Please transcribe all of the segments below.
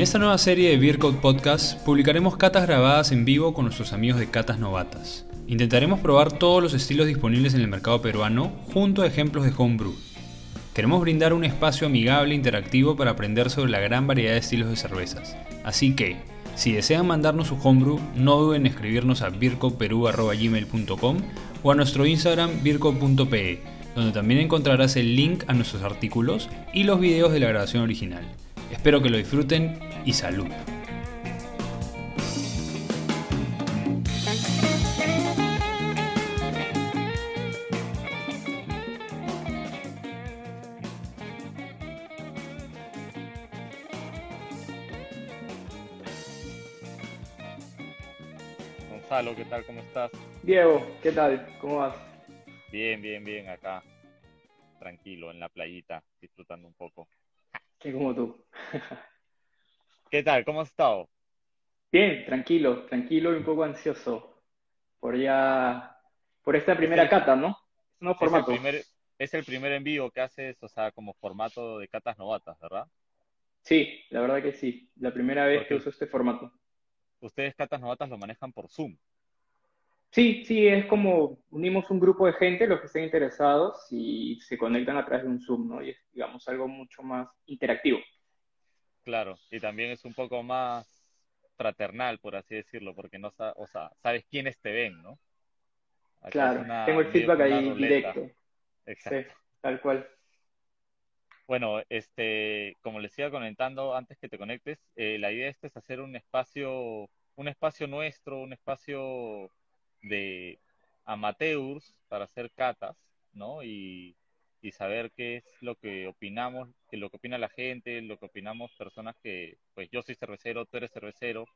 En esta nueva serie de Beercode Podcast publicaremos catas grabadas en vivo con nuestros amigos de Catas Novatas. Intentaremos probar todos los estilos disponibles en el mercado peruano junto a ejemplos de homebrew. Queremos brindar un espacio amigable e interactivo para aprender sobre la gran variedad de estilos de cervezas. Así que, si desean mandarnos su homebrew, no duden en escribirnos a bircoperu.gmail.com o a nuestro Instagram birco.pe, donde también encontrarás el link a nuestros artículos y los videos de la grabación original. Espero que lo disfruten y salud. Gonzalo, ¿qué tal? ¿Cómo estás? Diego, ¿qué tal? ¿Cómo vas? Bien, bien, bien, acá. Tranquilo, en la playita, disfrutando un poco. Sí, como tú. ¿Qué tal? ¿Cómo has estado? Bien, tranquilo, tranquilo y un poco ansioso por ya, por esta primera cata, ¿no? Es un nuevo Es el primer, es el primer envío que haces, o sea, como formato de catas novatas, ¿verdad? Sí, la verdad que sí. La primera vez que uso este formato. ustedes catas novatas lo manejan por Zoom. Sí, sí, es como unimos un grupo de gente, los que estén interesados, y se conectan a través de un Zoom, ¿no? Y es, digamos, algo mucho más interactivo. Claro, y también es un poco más fraternal, por así decirlo, porque no sa- o sea, sabes quiénes te ven, ¿no? Claro, una, tengo el feedback ahí ruleta. directo. Sí, Exacto. tal cual. Bueno, este, como les iba comentando antes que te conectes, eh, la idea esta es hacer un espacio, un espacio nuestro, un espacio de amateurs para hacer catas, ¿no? Y, y saber qué es lo que opinamos, qué lo que opina la gente, lo que opinamos personas que, pues yo soy cervecero, tú eres cervecero,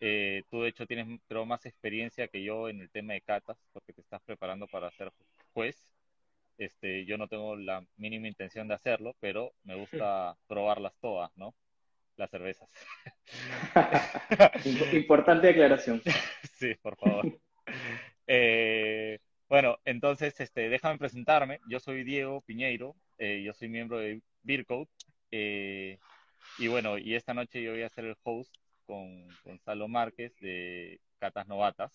eh, tú de hecho tienes, creo, más experiencia que yo en el tema de catas, porque te estás preparando para ser juez. Este, yo no tengo la mínima intención de hacerlo, pero me gusta probarlas todas, ¿no? Las cervezas. Imp- Importante declaración. Sí, por favor. Eh, bueno, entonces, este, déjame presentarme. Yo soy Diego Piñeiro, eh, yo soy miembro de Beercode. eh, y bueno, y esta noche yo voy a ser el host con Gonzalo Márquez de Catas Novatas.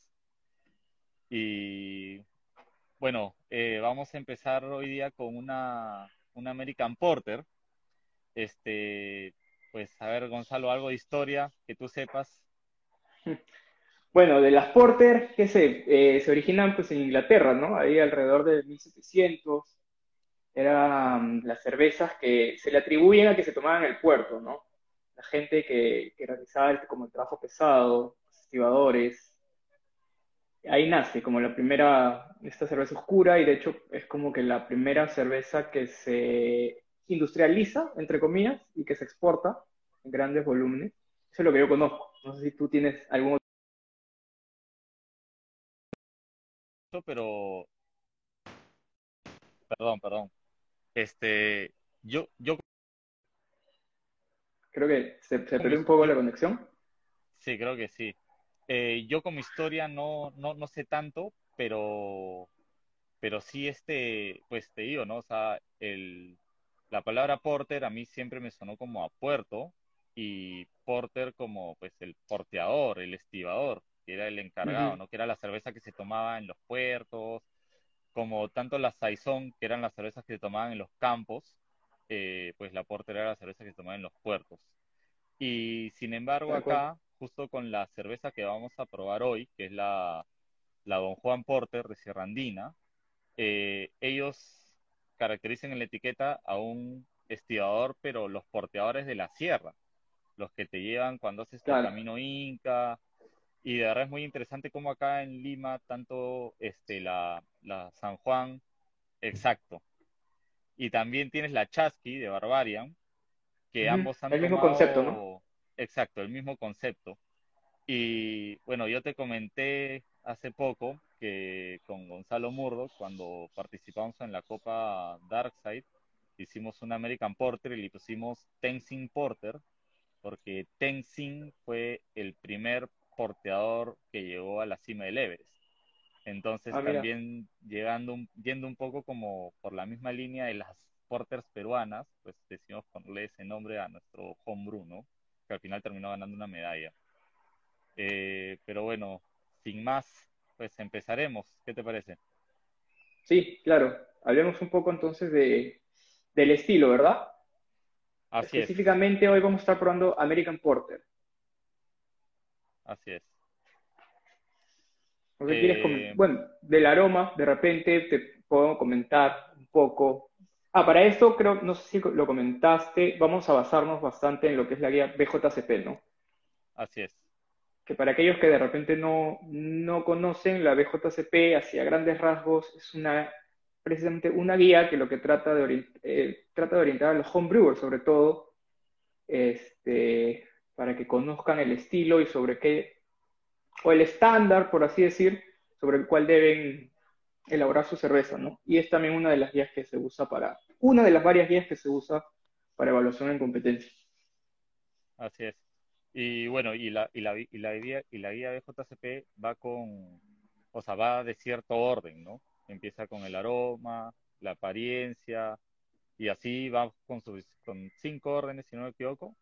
Y bueno, eh, vamos a empezar hoy día con una, una American Porter. Este, pues, a ver, Gonzalo, algo de historia que tú sepas. Bueno, de las Porter, qué sé, eh, se originan pues en Inglaterra, ¿no? Ahí alrededor de 1700. Eran las cervezas que se le atribuyen a que se tomaban en el puerto, ¿no? La gente que, que realizaba el, como el trabajo pesado, los estibadores. Ahí nace como la primera, esta cerveza oscura y de hecho es como que la primera cerveza que se industrializa, entre comillas, y que se exporta en grandes volúmenes. Eso es lo que yo conozco. No sé si tú tienes algún Pero, perdón, perdón. Este, yo, yo, Creo que se, perdió un poco la conexión. sí, creo que sí. Eh, yo como historia no, no, no sé tanto, pero, pero sí este, pues te digo, ¿no? O sea, el, la palabra porter a mí siempre me sonó como a puerto y porter como pues el porteador, el estibador, que era el encargado, ¿no? Que era la cerveza que se tomaba en los puertos, como tanto la Saison, que eran las cervezas que se tomaban en los campos, eh, pues la porter era la cerveza que se tomaba en los puertos. Y sin embargo acá, justo con la cerveza que vamos a probar hoy, que es la, la Don Juan Porter de Sierra Andina, eh, ellos caracterizan en la etiqueta a un estibador, pero los porteadores de la sierra, los que te llevan cuando haces Claro. camino Inca. Y de verdad es muy interesante cómo acá en Lima, tanto este, la, la San Juan, exacto, y también tienes la Chasqui de Barbarian, que ambos han El mismo concepto, ¿no? tomado, exacto, el mismo concepto. Y bueno, yo te comenté hace poco que con Gonzalo Murdo, cuando participamos en la Copa Darkside, hicimos un American Porter y le pusimos Tenzing Porter, porque Tenzing fue el primer porteador que llegó a la cima del Everest. Entonces Ah, también llegando yendo un poco como por la misma línea de las porters peruanas, pues decidimos ponerle ese nombre a nuestro homebrew, ¿no? que al final terminó ganando una medalla. Eh, pero bueno, sin más, pues empezaremos. ¿Qué te parece? Sí, claro. Hablemos un poco entonces de, del estilo, ¿verdad? Así Específicamente hoy vamos a estar probando American Porter. Así es. Eh, bueno, del aroma, de repente te puedo comentar un poco. Ah, para esto creo, no sé si lo comentaste, vamos a basarnos bastante en lo que es la guía BJCP, ¿no? Así es. Que para aquellos que de repente no, no conocen, la BJCP, hacia grandes rasgos, es una precisamente una guía que lo que trata de, eh, trata de orientar a los homebrewers, sobre todo, este, para que conozcan el estilo y sobre qué o el estándar, por así decir, sobre el cual deben elaborar su cerveza, ¿no? Y es también una de las guías que se usa para, una de las varias guías que se usa para evaluación en competencia. Así es. Y bueno, y la, y la, y la, guía, y la guía va con, o sea, va de cierto orden, ¿no? Empieza con el aroma, la apariencia, y así va con, con cinco órdenes, si no me equivoco.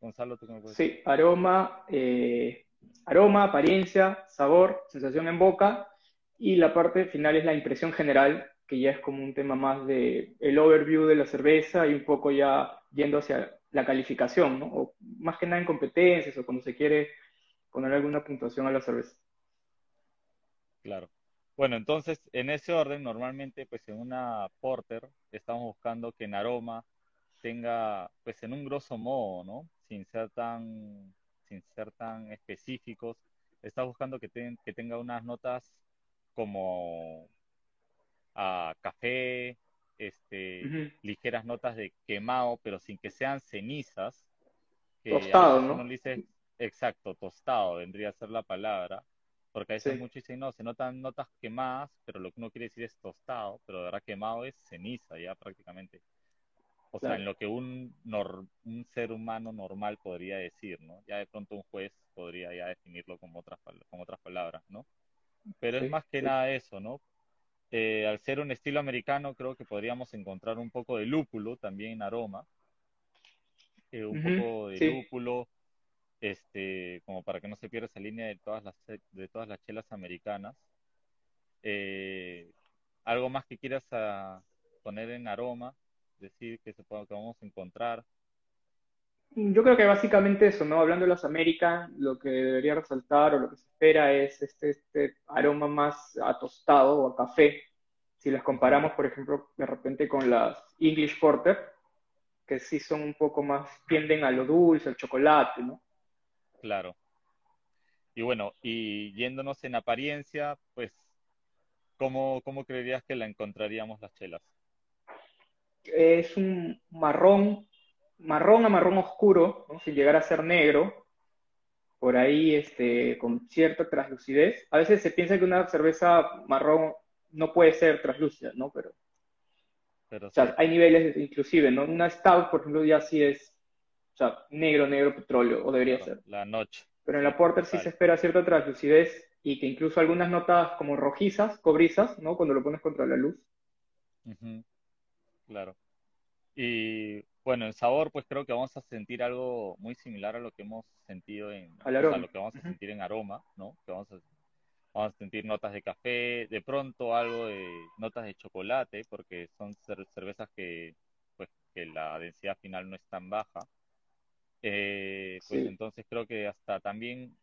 Gonzalo, ¿tú cómo puedes Sí, aroma, eh, aroma, apariencia, sabor, sensación en boca y la parte final es la impresión general, que ya es como un tema más de el overview de la cerveza y un poco ya yendo hacia la calificación, ¿no? O más que nada en competencias o cuando se quiere poner alguna puntuación a la cerveza. Claro. Bueno, entonces, en ese orden, normalmente, pues en una porter estamos buscando que en aroma tenga, pues en un grosso modo, ¿no? Sin ser tan sin ser tan específicos, está buscando que, que tenga unas notas como a café, este, ligeras notas de quemado, pero sin que sean cenizas. tostado, ¿no? dice, exacto, tostado vendría a ser la palabra, porque a veces muchos dicen, no, se notan notas quemadas, pero lo que uno quiere decir es tostado, pero de verdad quemado es ceniza ya prácticamente. O sea, en lo que un, un ser humano normal podría decir, ¿no? Ya de pronto un juez podría ya definirlo con otras, con otras palabras, ¿no? Pero es más que nada eso, ¿no? Eh, al ser un estilo americano, creo que podríamos encontrar un poco de lúpulo también en aroma. Eh, un poco de lúpulo, este, como para que no se pierda esa línea de todas las, de todas las chelas americanas. Eh, ¿Algo más que quieras a, ah, poner en aroma? Decir que, se que vamos a encontrar? Yo creo que básicamente eso, ¿no? Hablando de las American, lo que debería resaltar o lo que se espera es este, este aroma más a tostado o a café. Si las comparamos, por ejemplo, de repente con las English Porter, que sí son un poco más, tienden a lo dulce, al chocolate, ¿no? Claro. Y bueno, y yéndonos en apariencia, pues, ¿cómo, cómo creerías que la encontraríamos las chelas? Es un marrón, marrón a marrón oscuro, sin llegar a ser negro, por ahí este, con cierta translucidez. A veces se piensa que una cerveza marrón no puede ser translúcida, ¿no? Pero, o sea, hay niveles inclusive, ¿no? Una stout, por ejemplo, ya sí es, o sea, negro, negro petróleo, o debería ser. La noche. Pero en la porter sí se espera cierta translucidez y que incluso algunas notas como rojizas, cobrizas, ¿no? Cuando lo pones contra la luz. Claro. Y bueno, en sabor, pues creo que vamos a sentir algo muy similar a lo que hemos sentido en, o sea, lo que vamos a sentir en aroma, ¿no? Que vamos a, vamos a sentir notas de café, de pronto algo de notas de chocolate, porque son cervezas que, pues, que la densidad final no es tan baja. Eh, pues entonces creo que hasta también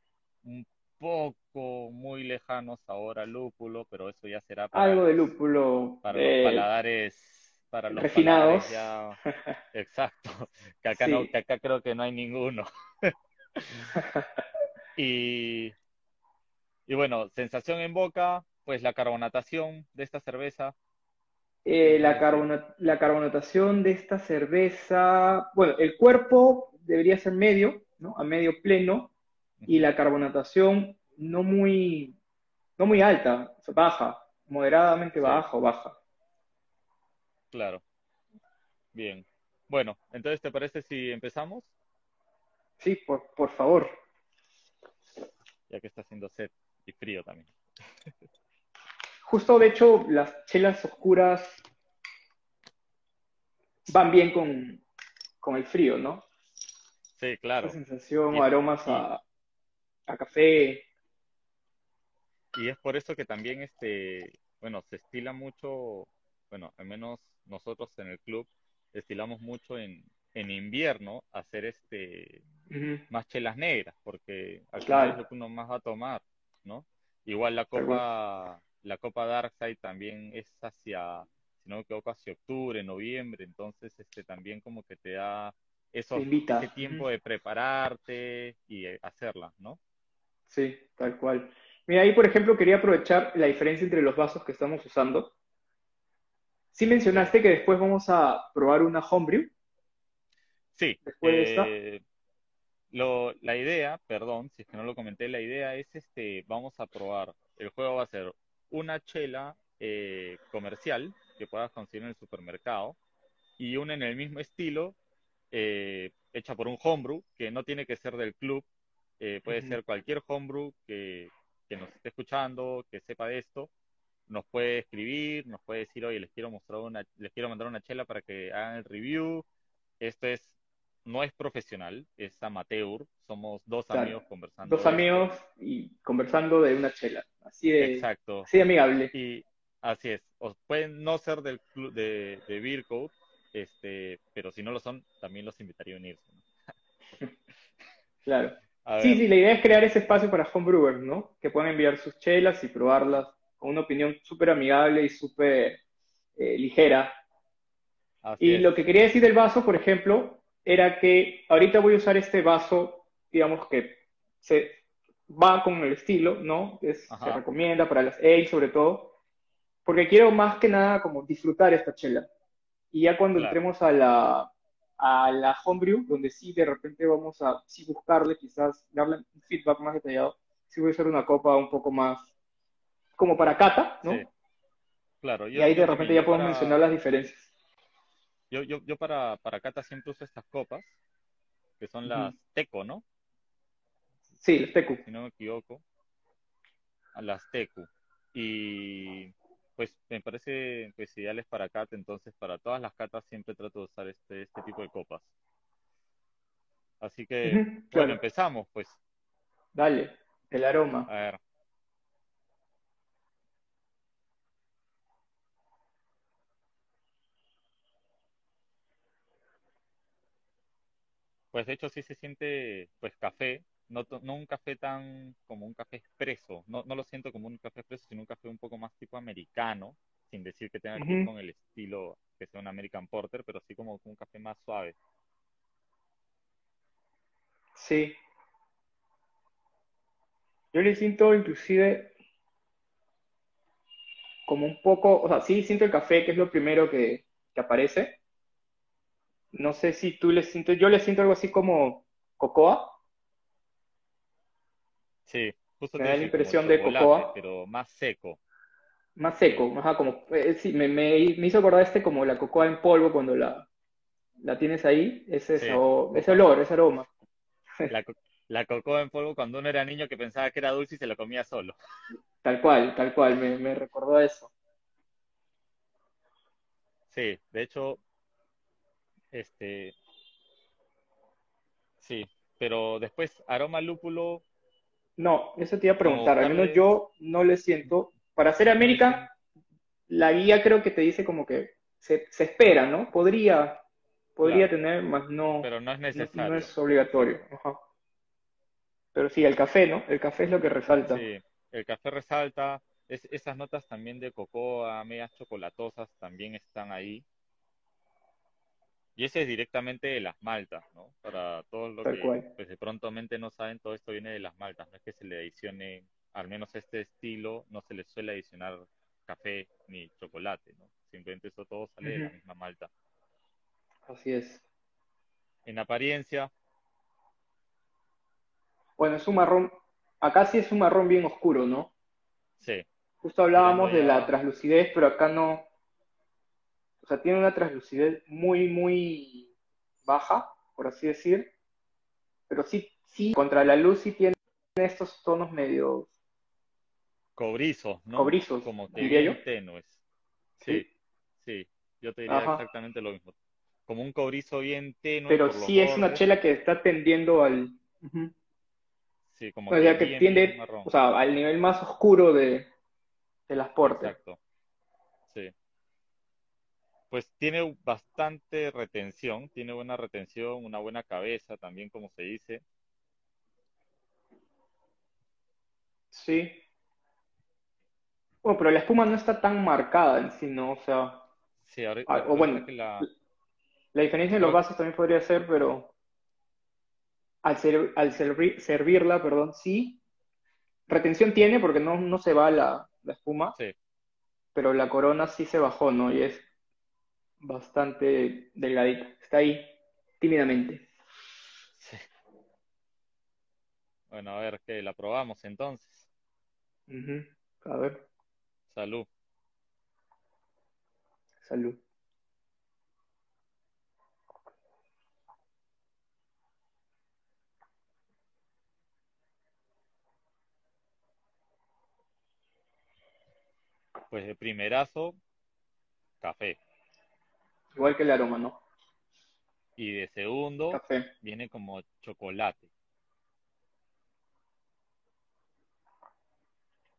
un poco muy lejanos ahora lúpulo, pero eso ya será para, algo de lúpulo para los paladares para los refinados. Exacto, que acá, no, que acá creo que no hay ninguno. y, y bueno, sensación en boca, pues la carbonatación de esta cerveza. Eh, la, la carbonatación de esta cerveza, bueno, el cuerpo debería ser medio, ¿no? A medio pleno, y la carbonatación no muy, no muy alta, baja, moderadamente baja o baja. Claro. Bien. Bueno, entonces, ¿te parece si empezamos? Sí, por, por favor. Ya que está haciendo sed y frío también. Justo, de hecho, las chelas oscuras van bien con, con el frío, ¿no? Sí, claro. Esa sensación Y- aromas y- a, a café. Y es por eso que también, este, bueno, se estila mucho, bueno, al menos nosotros en el club, estilamos mucho en, en invierno hacer este, Ujú, más chelas negras, porque al Claro. es lo que uno más va a tomar, ¿no? Igual la copa, la copa Darkside también es hacia, si no me equivoco, hacia octubre, noviembre, entonces este también como que te da invita. ese tiempo de prepararte y hacerla, ¿no? Sí, tal cual. Mira, ahí por ejemplo quería aprovechar la diferencia entre los vasos que estamos usando. Sí mencionaste que después vamos a probar una homebrew. Sí, Después de esta. eh, lo, la idea, perdón, si es que no lo comenté, la idea es este, vamos a probar, el juego va a ser una chela eh, comercial que puedas conseguir en el supermercado y una en el mismo estilo, eh, hecha por un homebrew, que no tiene que ser del club, eh, puede ser cualquier homebrew que, que nos esté escuchando, que sepa de esto, nos puede escribir, nos puede decir, oye, les quiero mostrar una, les quiero mandar una chela para que hagan el review. Esto es, no es profesional, es amateur, somos dos Claro. amigos conversando. Dos amigos y conversando de una chela. Así de, Exacto. así de amigable. Y así es. O pueden no ser del club de, de Beer Code, este, pero si no lo son, también los invitaría a unirse. ¿no? Claro. A Sí, ver, sí, la idea es crear ese espacio para homebrewers, ¿no? Que puedan enviar sus chelas y probarlas con una opinión súper amigable y súper eh, ligera. así Y es. lo que quería decir del vaso, por ejemplo, era que ahorita voy a usar este vaso, digamos que se va con el estilo, ¿no? Es- se recomienda para las ale sobre todo, porque quiero más que nada como disfrutar esta chela. Y ya cuando Claro. entremos a la, a la homebrew, donde sí de repente vamos a sí buscarle, quizás darle un feedback más detallado, sí voy a hacer una copa un poco más como para cata, ¿no? Sí. Claro, Y yo, ahí yo de repente ya podemos para, mencionar las diferencias. yo, yo, yo para, para Cata siempre uso estas copas, que son las Ujú. Teco, ¿no? Sí, los tecu. si no me equivoco, las Tecu. Y pues me parece pues ideales para cata, entonces para todas las catas siempre trato de usar este, este tipo de copas. Así que, bueno, claro. empezamos, pues. Dale, el aroma. A ver. Pues de hecho sí se siente pues café, no, no un café tan como un café expreso, no, no lo siento como un café expreso, sino un café un poco más tipo americano, sin decir que tenga que ir Ujú. con el estilo que sea un American Porter, pero sí como un café más suave. Sí. Yo le siento inclusive como un poco, o sea, sí siento el café, que es lo primero que, que aparece. No sé si tú le sientes, yo le siento algo así como cocoa. Sí, justo Me da la impresión de cocoa. pero más seco. Más seco, ajá, como, eh, sí, me, me, me hizo acordar este como la cocoa en polvo cuando la, la tienes ahí, ese Sí, sabor, ese olor, ese aroma. La, la cocoa en polvo cuando uno era niño que pensaba que era dulce y se lo comía solo. Tal cual, tal cual, me, me recordó eso. Sí, de hecho, este, sí, pero después aroma lúpulo, No, eso te iba a preguntar, al menos yo no le siento. Para hacer América, la guía creo que te dice como que se, se espera, ¿no? Podría, podría claro, tener, más no, pero no es no, no necesario. es obligatorio. Ajá. Pero sí, el café, ¿no? El café es lo que resalta. Sí, el café resalta, es- esas notas también de cocoa, medias chocolatosas también están ahí. Y ese es directamente de las maltas, ¿no? Para todos los Tal que cual. pues de pronto mente no saben, todo esto viene de las maltas, no es que se le adicione, al menos este estilo, no se le suele adicionar café ni chocolate, ¿no? Simplemente eso todo sale de la misma malta. Así es. En apariencia, Bueno, es un marrón, acá sí es un marrón bien oscuro, ¿no? sí, Justo hablábamos de la translucidez, pero acá no, o sea, tiene una translucidez muy, muy baja, por así decir, pero sí, sí, contra la luz sí tiene estos tonos medio cobrizos, ¿no? cobrizos, Como que diría yo. tenues. Sí, Sí, sí, yo te diría ajá. exactamente lo mismo. como un cobrizo bien tenue. Pero sí es una chela que está tendiendo al... Ujú. Sí, como O sea, que tiende, o sea, al nivel más oscuro de, de las porter. Exacto. Pues tiene bastante retención, tiene buena retención, una buena cabeza también, como se dice. Sí. Bueno, pero la espuma no está tan marcada en sí, ¿no? O sea, Sí, ahora, Ah, o bueno, la, la diferencia en los vasos también podría ser, pero al, ser- al servi- servirla, perdón, sí. Retención tiene porque no, no se va la, la espuma, sí, pero la corona sí se bajó, ¿no? Y es bastante delgadita. Está ahí, tímidamente. sí. Bueno, a ver, que la probamos entonces. A ver, Salud. salud. Pues de primerazo, café. Igual que el aroma, ¿no? Y de segundo, Café. viene como chocolate.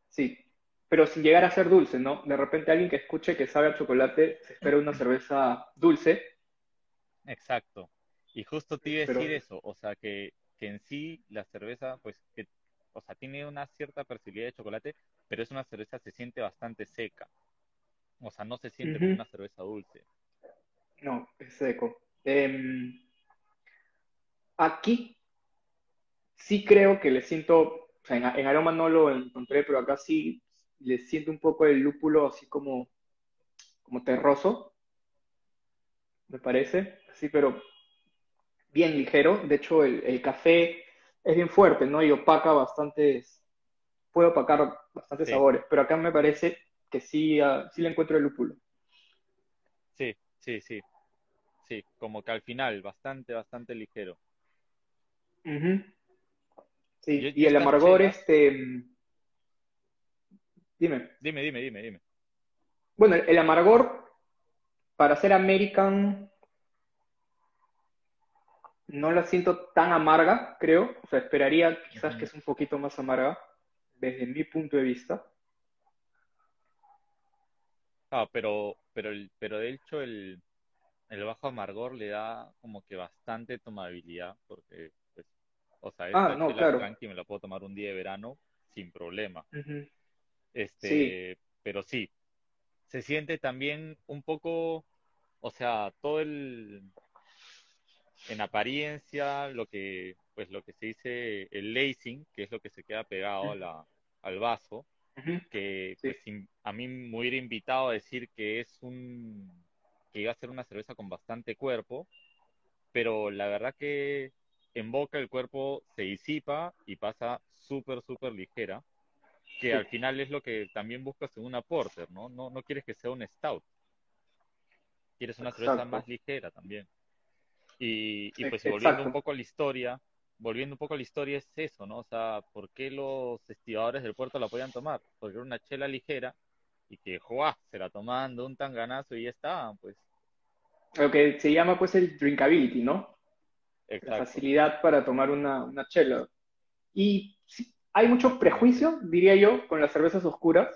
Sí, pero sin llegar a ser dulce, ¿no? De repente alguien que escuche que sabe a chocolate se espera una cerveza dulce. Exacto. Y justo te iba a decir eso, o sea, que, que en sí la cerveza, pues, que, o sea, tiene una cierta percibilidad de chocolate, pero es una cerveza, se siente bastante seca. O sea, no se siente como una cerveza dulce. No, es seco. Em, aquí sí creo que le siento, o sea, en, en aroma no lo encontré, pero acá sí le siento un poco el lúpulo así como, como terroso, me parece, así, pero bien ligero. De hecho, el, el café es bien fuerte, ¿no? Y opaca bastantes, puede opacar bastantes Sí. sabores, pero acá me parece que sí, ah, sí le encuentro el lúpulo. Sí, sí, sí. Sí, como que al final, bastante, bastante ligero. Ujú. Sí, Yo- y yo el amargor, este, dime, Dime, dime, dime, dime. bueno, el, amargor para ser American no la siento tan amarga, creo, o sea, esperaría quizás que es un poquito más amarga desde mi punto de vista. Ah, pero, pero, el, pero de hecho el, el bajo amargor le da como que bastante tomabilidad, porque, pues, o sea, Ah, no, chela claro. me la puedo tomar un día de verano sin problema. Este, pero sí, se siente también un poco, o sea, todo el, en apariencia, lo que, pues lo que se dice el lacing, que es lo que se queda pegado a la, al vaso, Que Sí. pues, a mí me hubiera invitado a decir que es un, que iba a ser una cerveza con bastante cuerpo, pero la verdad que en boca el cuerpo se disipa y pasa súper, súper ligera, que Sí. al final es lo que también buscas en una porter, ¿no? No, no quieres que sea un stout, quieres una cerveza Exacto. más ligera también. Y, y pues y volviendo exacto. un poco a la historia, volviendo un poco a la historia es eso, ¿no? O sea, ¿por qué los estibadores del puerto la podían tomar? Porque era una chela ligera y que, ¡juá! Se la tomaban de un tanganazo y ya estaban, pues. Lo que se llama pues el drinkability, ¿no? La Exacto. facilidad para tomar una, una chela. Y sí, hay mucho prejuicio, diría yo, con las cervezas oscuras.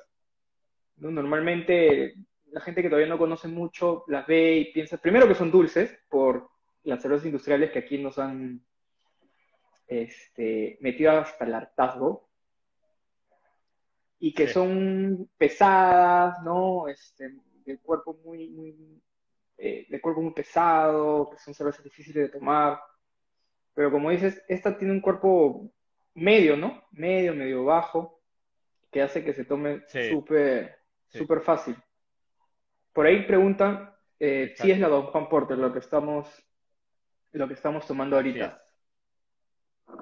¿no? Normalmente la gente que todavía no conoce mucho las ve y piensa, primero que son dulces por las cervezas industriales que aquí nos han este, metido hasta el hartazgo y que Sí. son pesadas, ¿no? Este, de cuerpo muy, muy, eh, de cuerpo muy pesado, que son cervezas difíciles de tomar. Pero como dices, esta tiene un cuerpo medio, ¿no? Medio, medio bajo, que hace que se tome Sí. súper, Sí. fácil. Por ahí preguntan eh, si es la Don Juan Porter lo que estamos, lo que estamos tomando ahorita,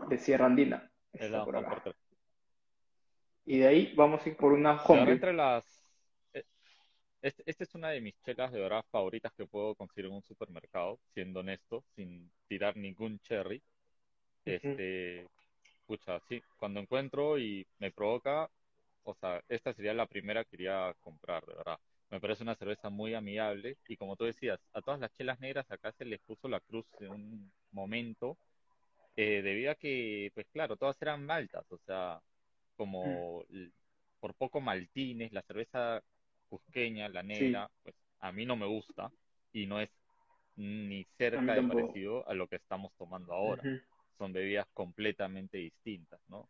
de Sierra Andina. Está por acá. Y de ahí vamos a ir por una homebrew. entre las... eh, este- Esta es una de mis chelas de verdad favoritas que puedo conseguir en un supermercado, siendo honesto, sin tirar ningún cherry. Este, pucha, sí, cuando encuentro y me provoca, o sea, esta sería la primera que iría a comprar, de verdad. me parece una cerveza muy amigable y como tú decías, a todas las chelas negras acá se les puso la cruz en un momento eh, debido a que, pues claro, todas eran maltas, o sea, como Mm. por poco maltines, la cerveza cusqueña, la negra, pues a mí no me gusta y no es ni cerca de parecido a lo que estamos tomando ahora. Son bebidas completamente distintas, ¿no?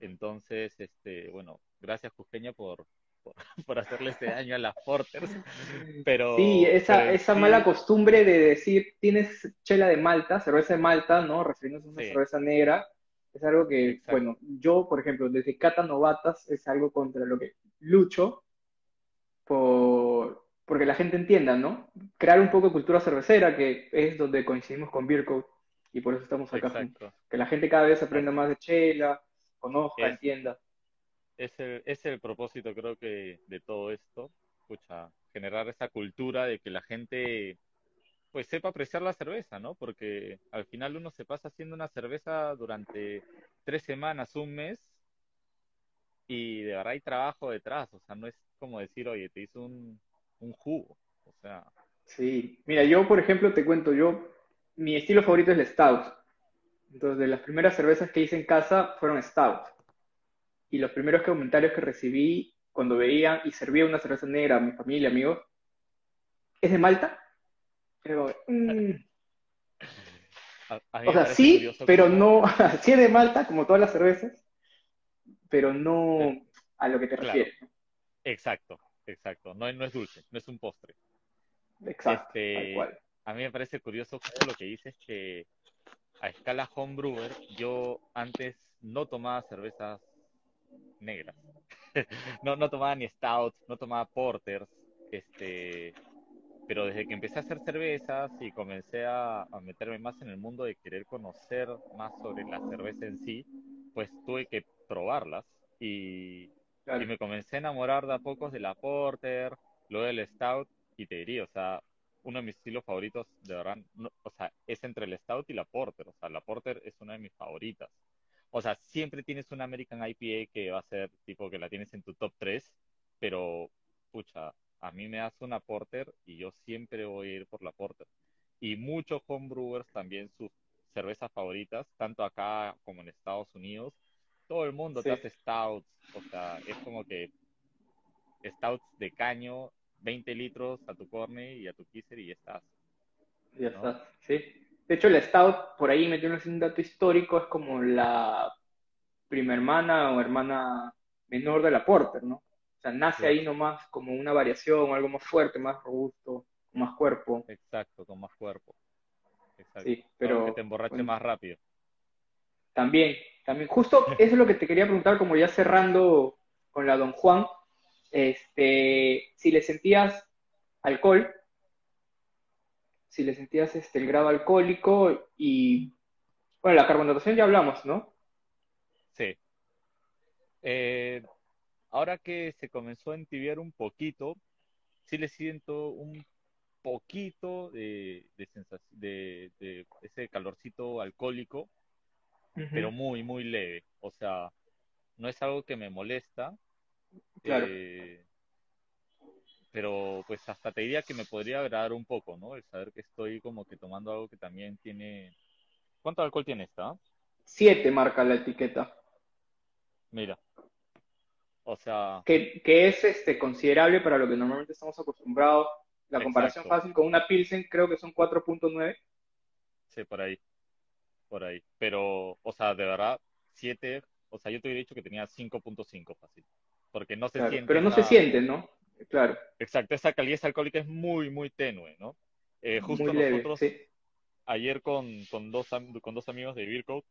Entonces, este, bueno, gracias Cusqueña por, por, por hacerle este daño a las Porters, pero, Sí, esa, pero esa sí- mala costumbre de decir, tienes chela de Malta, cerveza de Malta, ¿no? Refiriéndose a una Sí. cerveza negra, es algo que, Exacto. bueno, yo, por ejemplo, desde Cata Novatas es algo contra lo que lucho por, porque la gente entienda, ¿no? Crear un poco de cultura cervecera, que es donde coincidimos con Code, y por eso estamos acá. Exacto. Que la gente cada vez aprenda más de chela, conozca, Es- entienda. Es el, es el propósito, creo que, de todo esto, escucha, generar esa cultura de que la gente, pues, sepa apreciar la cerveza, ¿no? Porque al final uno se pasa haciendo una cerveza durante tres semanas, un mes, y de verdad hay trabajo detrás, o sea, no es como decir, oye, te hizo un, un jugo, o sea, Sí, mira, yo por ejemplo te cuento, yo, mi estilo favorito es el Stout. Entonces, de las primeras cervezas que hice en casa fueron Stout. Y los primeros comentarios que recibí cuando veía y servía una cerveza negra a mi familia, amigos, ¿es de Malta? "Mm". a, a mí O sea, sí, pero no, sí es de Malta, como todas las cervezas, pero no a lo que te Claro. refieres. Exacto, exacto, no, no es dulce, no es un postre. Exacto, Este, cual. A mí me parece curioso lo que dices que a escala homebrewer yo antes no tomaba cervezas negras. No, no tomaba ni stouts, no tomaba porters, este, pero desde que empecé a hacer cervezas y comencé a, a meterme más en el mundo de querer conocer más sobre la cerveza en sí, pues tuve que probarlas y, Claro. y me comencé a enamorar de a pocos de la porter, luego del stout y te diría, o sea, uno de mis estilos favoritos, de verdad, no- o sea, es entre el stout y la porter, o sea, la porter es una de mis favoritas. O sea, siempre tienes una American IPA que va a ser tipo que la tienes en tu top 3, pero, pucha, a mí me das una porter y yo siempre voy a ir por la porter. Y muchos homebrewers también sus cervezas favoritas, tanto acá como en Estados Unidos, todo el mundo te hace stouts, o sea, es como que stouts de caño, 20 litros a tu corne y a tu kisser y ya estás. Ya está, sí. De hecho, el Stout, por ahí metiéndose un dato histórico, es como la prima hermana o hermana menor de la Porter, ¿no? O sea, nace ahí nomás como una variación, algo más fuerte, más robusto, con más cuerpo. Exacto, con más cuerpo. Exacto. Sí, pero que te emborrache bueno. más rápido. También, también, justo eso es lo que te quería preguntar, como ya cerrando con la Don Juan, este, si le sentías alcohol, si le sentías este, el grado alcohólico y, bueno, la carbonatación ya hablamos, ¿no? Sí. Eh, ahora que se comenzó a entibiar un poquito, sí le siento un poquito de, de, de, de ese calorcito alcohólico, pero muy, muy leve. O sea, no es algo que me molesta, Claro, eh, pero pues hasta te diría que me podría agradar un poco, ¿no? El saber que estoy como que tomando algo que también tiene... ¿Cuánto alcohol tiene esta? siete marca la etiqueta, Mira. O sea, que, que es este, considerable para lo que normalmente estamos acostumbrados. La comparación Exacto. fácil con una Pilsen creo que son 4.9. sí, por ahí. Por ahí. Pero, o sea, de verdad, 7, o sea, yo te hubiera dicho que tenía 5.5 fácil. Porque no se Claro, siente pero no se siente, ¿no? Claro, Exacto, esa calidez alcohólica es muy, muy tenue, ¿no? Eh, justo muy leve, nosotros sí. ayer con, con dos, am- con dos amigos de Beer Code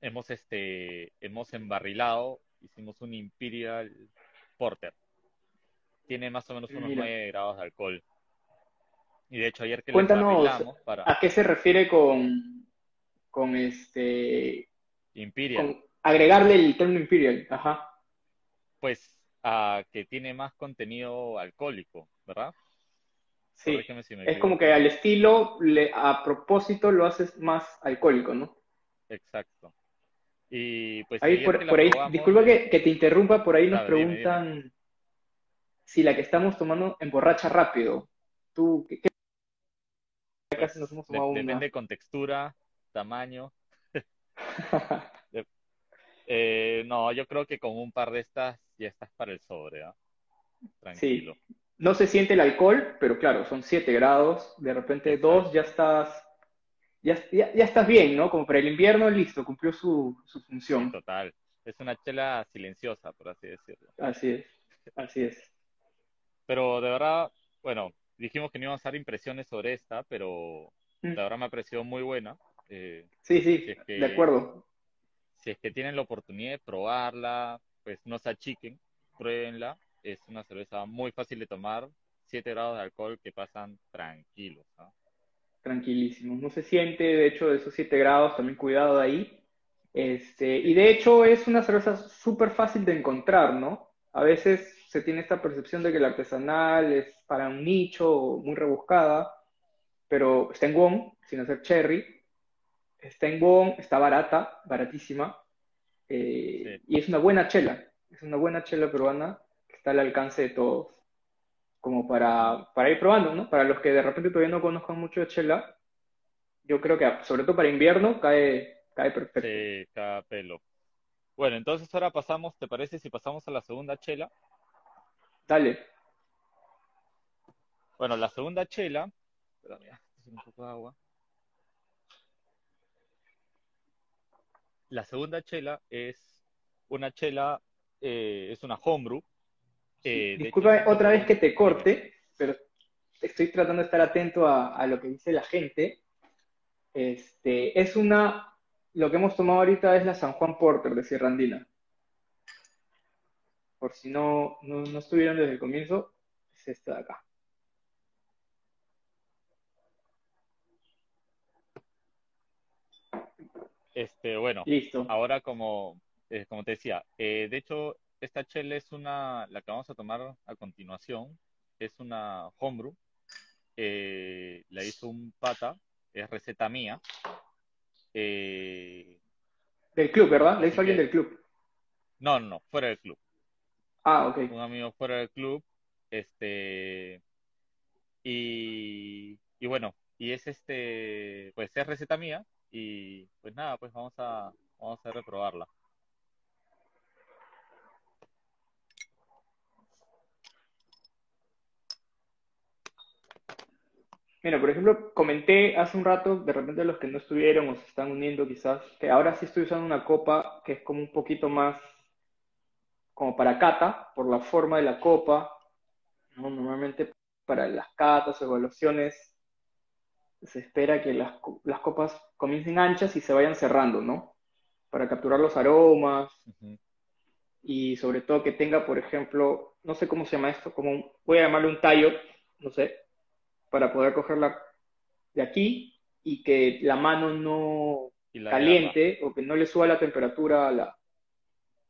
hemos, este, hemos embarrilado, hicimos un Imperial Porter. Tiene más o menos unos Mira. 9 grados de alcohol. Y de hecho ayer que lo Cuéntanos, embarrilamos para ¿A qué se refiere con, con este, Imperial, con agregarle el término Imperial? Ajá, pues a que tiene más contenido alcohólico, ¿verdad? sí. Si Es como que al estilo, le, a propósito, lo haces más alcohólico, ¿no? Exacto. Y pues Ahí por, ahí, probamos, disculpa que, que te interrumpa, por ahí nos dime, preguntan si la que estamos tomando emborracha rápido. ¿Tú qué? qué- Casi nos hemos De- tomado una. depende con textura, tamaño. Eh, no, yo creo que con un par de estas ya estás para el sobre, ¿ah? Tranquilo. No se siente el alcohol, pero claro, son 7 grados, de repente Exacto. 2 ya estás, ya, ya, ya estás bien, ¿no? Como para el invierno, listo, cumplió su, su Sí, función. total. Es una chela silenciosa, por así decirlo. Así es, así es. Pero de verdad, bueno, dijimos que no íbamos a dar impresiones sobre esta, pero Mm. la verdad me ha parecido muy buena. Eh, Sí, sí, Si es que- de acuerdo. si es que tienen la oportunidad de probarla, pues no se achiquen, pruébenla. Es una cerveza muy fácil de tomar, 7 grados de alcohol que pasan tranquilos. ¿ah? Tranquilísimo. No se siente, de hecho, de esos 7 grados, también cuidado ahí. Este, y de hecho es una cerveza súper fácil de encontrar, ¿no? A veces se tiene esta percepción de que la artesanal es para un nicho muy rebuscada, pero está en Wong, sin hacer cherry. Está en Wong, está barata, baratísima. Eh, Sí. Y es una buena chela, es una buena chela peruana que está al alcance de todos, como para, para ir probando, ¿no? Para los que de repente todavía no conozcan mucho de chela, yo creo que sobre todo para invierno cae, cae perfecto. Sí, cada pelo. Bueno, entonces ahora pasamos, ¿te parece si pasamos a la segunda chela? Dale. Bueno, la segunda chela, haciendo un poco de agua. La segunda chela es una chela, eh, es una homebrew. eh, Disculpa hecho, otra vez que te corte, pero estoy tratando de estar atento a, a lo que dice la gente. Este, es una, lo que hemos tomado ahorita es la San Juan Porter de Sierra Andina. Por si no, no, no estuvieron desde el comienzo, es esta de acá. Este, bueno, Listo. ahora como, eh, como te decía, eh, de hecho, esta chela es una, la que vamos a tomar a continuación, es una homebrew. eh, la hizo un pata, es receta mía. Del club, ¿verdad? Así hizo alguien del club. no, no, no, fuera del club. Ah, ok. un amigo fuera del club, este, y, y bueno, y es este, pues es receta mía, y pues nada, pues vamos a, vamos a reprobarla. Mira, por ejemplo, comenté hace un rato, de repente los que no estuvieron o se están uniendo quizás, que ahora sí estoy usando una copa que es como un poquito más como para cata, por la forma de la copa, ¿no? Normalmente para las catas o evaluaciones se espera que las, las copas comiencen anchas y se vayan cerrando, ¿no? Para capturar los aromas y sobre todo que tenga, por ejemplo, no sé cómo se llama esto, como un- voy a llamarle un tallo, no sé, para poder cogerla de aquí y que la mano no la caliente o que no le suba la temperatura a la,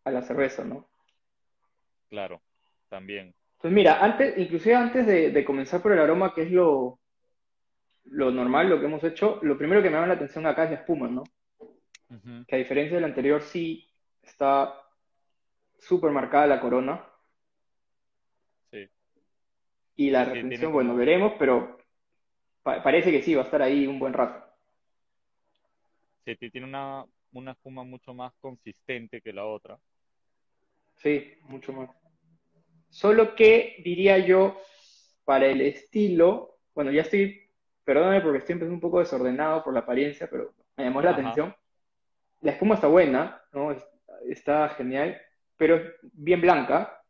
a la cerveza, ¿no? Claro, también. Pues mira, antes, inclusive antes de, de comenzar por el aroma, que es lo, lo normal, lo que hemos hecho, lo primero que me llama la atención acá es la espuma, ¿no? Que a diferencia del anterior sí está súper marcada la corona Sí, y la Sí, retención, bueno, veremos, pero pa- parece que sí, va a estar ahí un buen rato. sí, ti- tiene una, una espuma mucho más consistente que la otra. Sí, mucho más. Solo que diría yo, para el estilo, bueno, ya estoy, perdóname porque estoy empezando un poco desordenado por la apariencia, pero me llamó la Ajá. atención. La espuma está buena, ¿no? Es- Está genial, pero es bien blanca.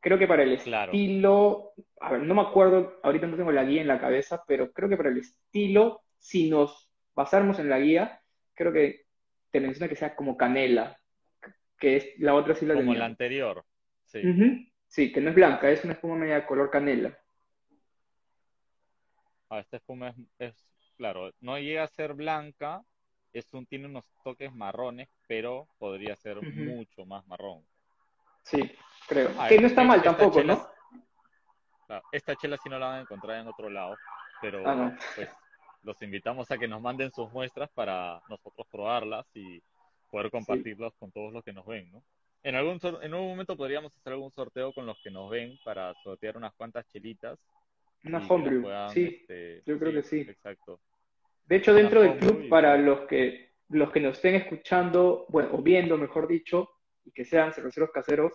Creo que para el Claro. estilo, a ver, no me acuerdo, ahorita no tengo la guía en la cabeza, pero creo que para el estilo, si nos basáramos en la guía, creo que te menciona que sea como canela, que es la otra sí la Como tenía. la anterior. Sí. Sí, que no es blanca, es una espuma media color canela. Ah, esta espuma es, es, claro, no llega a ser blanca, es un, tiene unos toques marrones, pero podría ser mucho más marrón. Sí, creo. Ah, Que no está es- mal tampoco, chela ¿no? claro, esta chela sí no la van a encontrar en otro lado, pero Ah, no. pues los invitamos a que nos manden sus muestras para nosotros probarlas y poder compartirlas con todos los que nos ven, ¿no? En algún, en un momento podríamos hacer algún sorteo con los que nos ven para sortear unas cuantas chelitas. Una y homebrew, puedan, sí. este, yo creo que sí. Exacto. De hecho, Una dentro del club, y- para los que, los que nos estén escuchando, bueno, o viendo, mejor dicho, y que sean cerveceros caseros,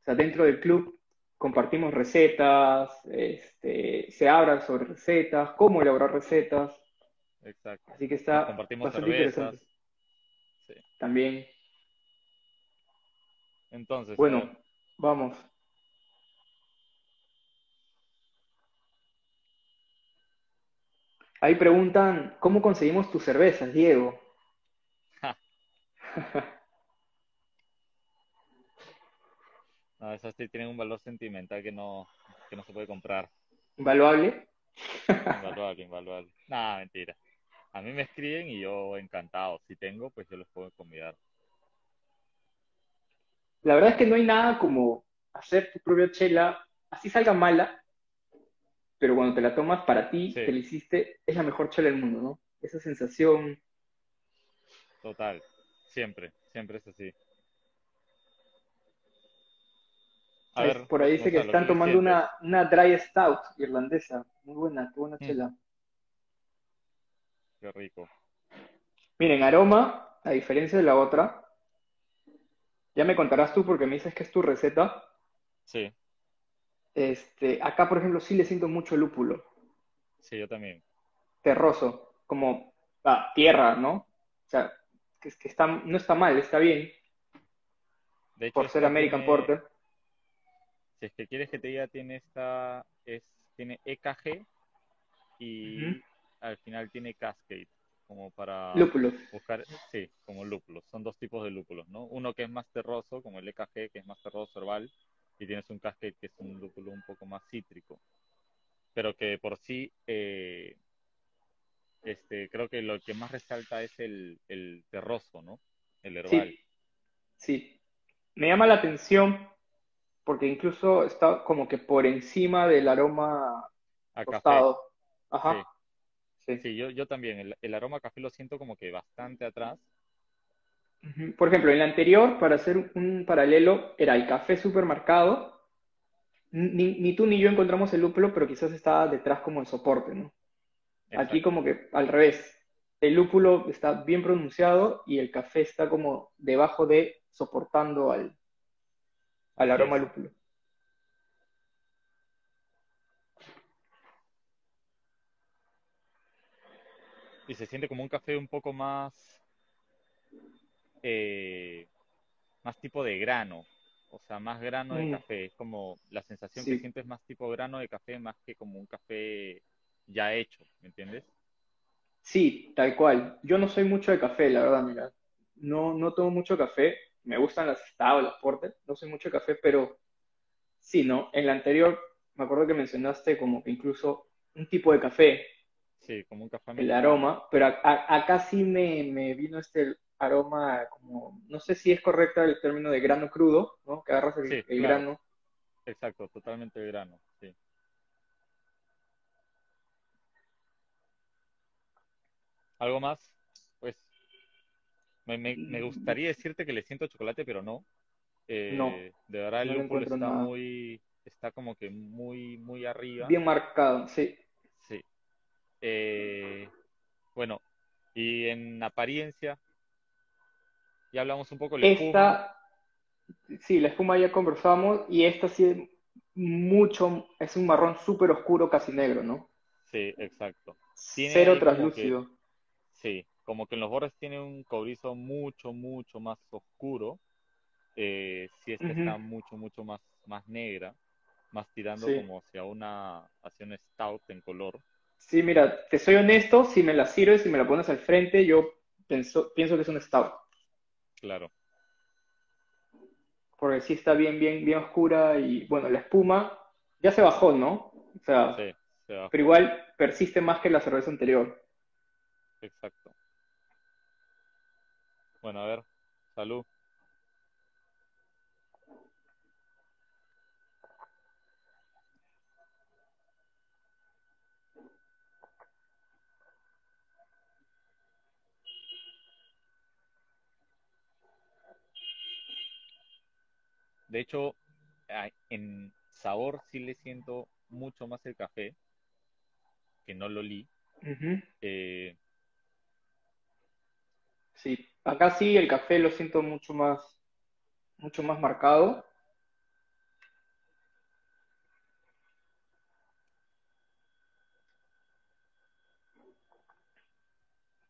o sea, dentro del club compartimos recetas, este, se habla sobre recetas, cómo elaborar recetas, Exacto. así que está Compartimos bastante cervezas. Sí. También, Entonces, bueno, ver, vamos. Ahí preguntan, ¿cómo conseguimos tus cervezas, Diego? Ja. no, esas sí tienen un valor sentimental que no, que no se puede comprar. ¿Invaluable? Invaluable, invaluable. Nada, mentira. A mí me escriben y yo encantado. Si tengo, pues yo les puedo convidar. La verdad es que no hay nada como hacer tu propia chela, así salga mala, pero cuando te la tomas para ti, Sí. te la hiciste, es la mejor chela del mundo, ¿no? Esa sensación, Total. Siempre, siempre es así. A ver, por ahí dice que están ¿qué le tomando una, una dry stout irlandesa, muy buena, qué buena Mm. chela. Qué rico. Miren, aroma, a diferencia de la otra, ya me contarás tú porque me dices que es tu receta. Sí, Este, acá, por ejemplo, sí le siento mucho lúpulo, sí, yo también. terroso, como ah, tierra, ¿no? O sea, que, que está, no está mal, está bien, De hecho, por ser American tiene- Porter. Si es que quieres que te diga, tiene esta, es, tiene EKG y al final tiene Cascade, como para Lúpulos. buscar, sí, como lúpulos. Son dos tipos de lúpulos, ¿no? Uno que es más terroso, como el EKG, que es más terroso herbal, y tienes un Cascade que es un lúpulo un poco más cítrico. Pero que por sí, eh, este, creo que lo que más resalta es el, el terroso, ¿no? El herbal. Sí, sí. Me llama la atención porque incluso está como que por encima del aroma A café. Ajá. Sí. Sí, yo, yo también. El, el aroma a café lo siento como que bastante atrás. Por ejemplo, en la anterior, para hacer un paralelo, era el café supermercado. Ni, ni tú ni yo encontramos el lúpulo, pero quizás estaba detrás como el soporte, ¿no? Aquí como que al revés. El lúpulo está bien pronunciado y el café está como debajo de soportando al, al aroma es. lúpulo. Y se siente como un café un poco más, eh, más tipo de grano, o sea, más grano de Mm. café. Es como la sensación Sí. que sientes más tipo grano de café más que como un café ya hecho, ¿me entiendes? Sí, tal cual. Yo no soy mucho de café, la verdad, mira. No, no tomo mucho café. Me gustan las stout, las porter. No soy mucho de café, pero sí, ¿no? En la anterior, me acuerdo que mencionaste como que incluso un tipo de café, Sí, como un café el aroma, pero a- a- acá sí me, me vino este aroma como, no sé si es correcto el término de grano crudo, ¿no? Que agarras el, Sí, el claro. grano. Exacto, totalmente de grano, sí. ¿Algo más? Pues me, me, me gustaría decirte que le siento chocolate, pero no. Eh, No, de verdad el no lúpulo está nada. muy, está como que muy, muy arriba. Bien marcado, sí. Sí. Eh, bueno, y en apariencia, ya hablamos un poco de la espuma. Esta, sí, la espuma ya conversamos y esta sí es mucho, es un marrón súper oscuro, casi negro, ¿no? Sí, exacto. Tiene Cero translúcido. Sí, como que en los bordes tiene un cobrizo mucho, mucho más oscuro. Eh, sí, esta está mucho, mucho más, más negra, más tirando Sí. como hacia una, hacia un stout en color. Sí, mira, te soy honesto, si me la sirves, si me la pones al frente, yo pienso, pienso que es un stout, Claro, porque sí está bien, bien, bien oscura y bueno, la espuma ya se bajó, ¿no? O sea, sí, se bajó. pero igual persiste más que la cerveza anterior. Exacto. Bueno, a ver, salud. De hecho, en sabor sí le siento mucho más el café, que no lo li. Eh, sí, acá sí el café lo siento mucho más, mucho más marcado.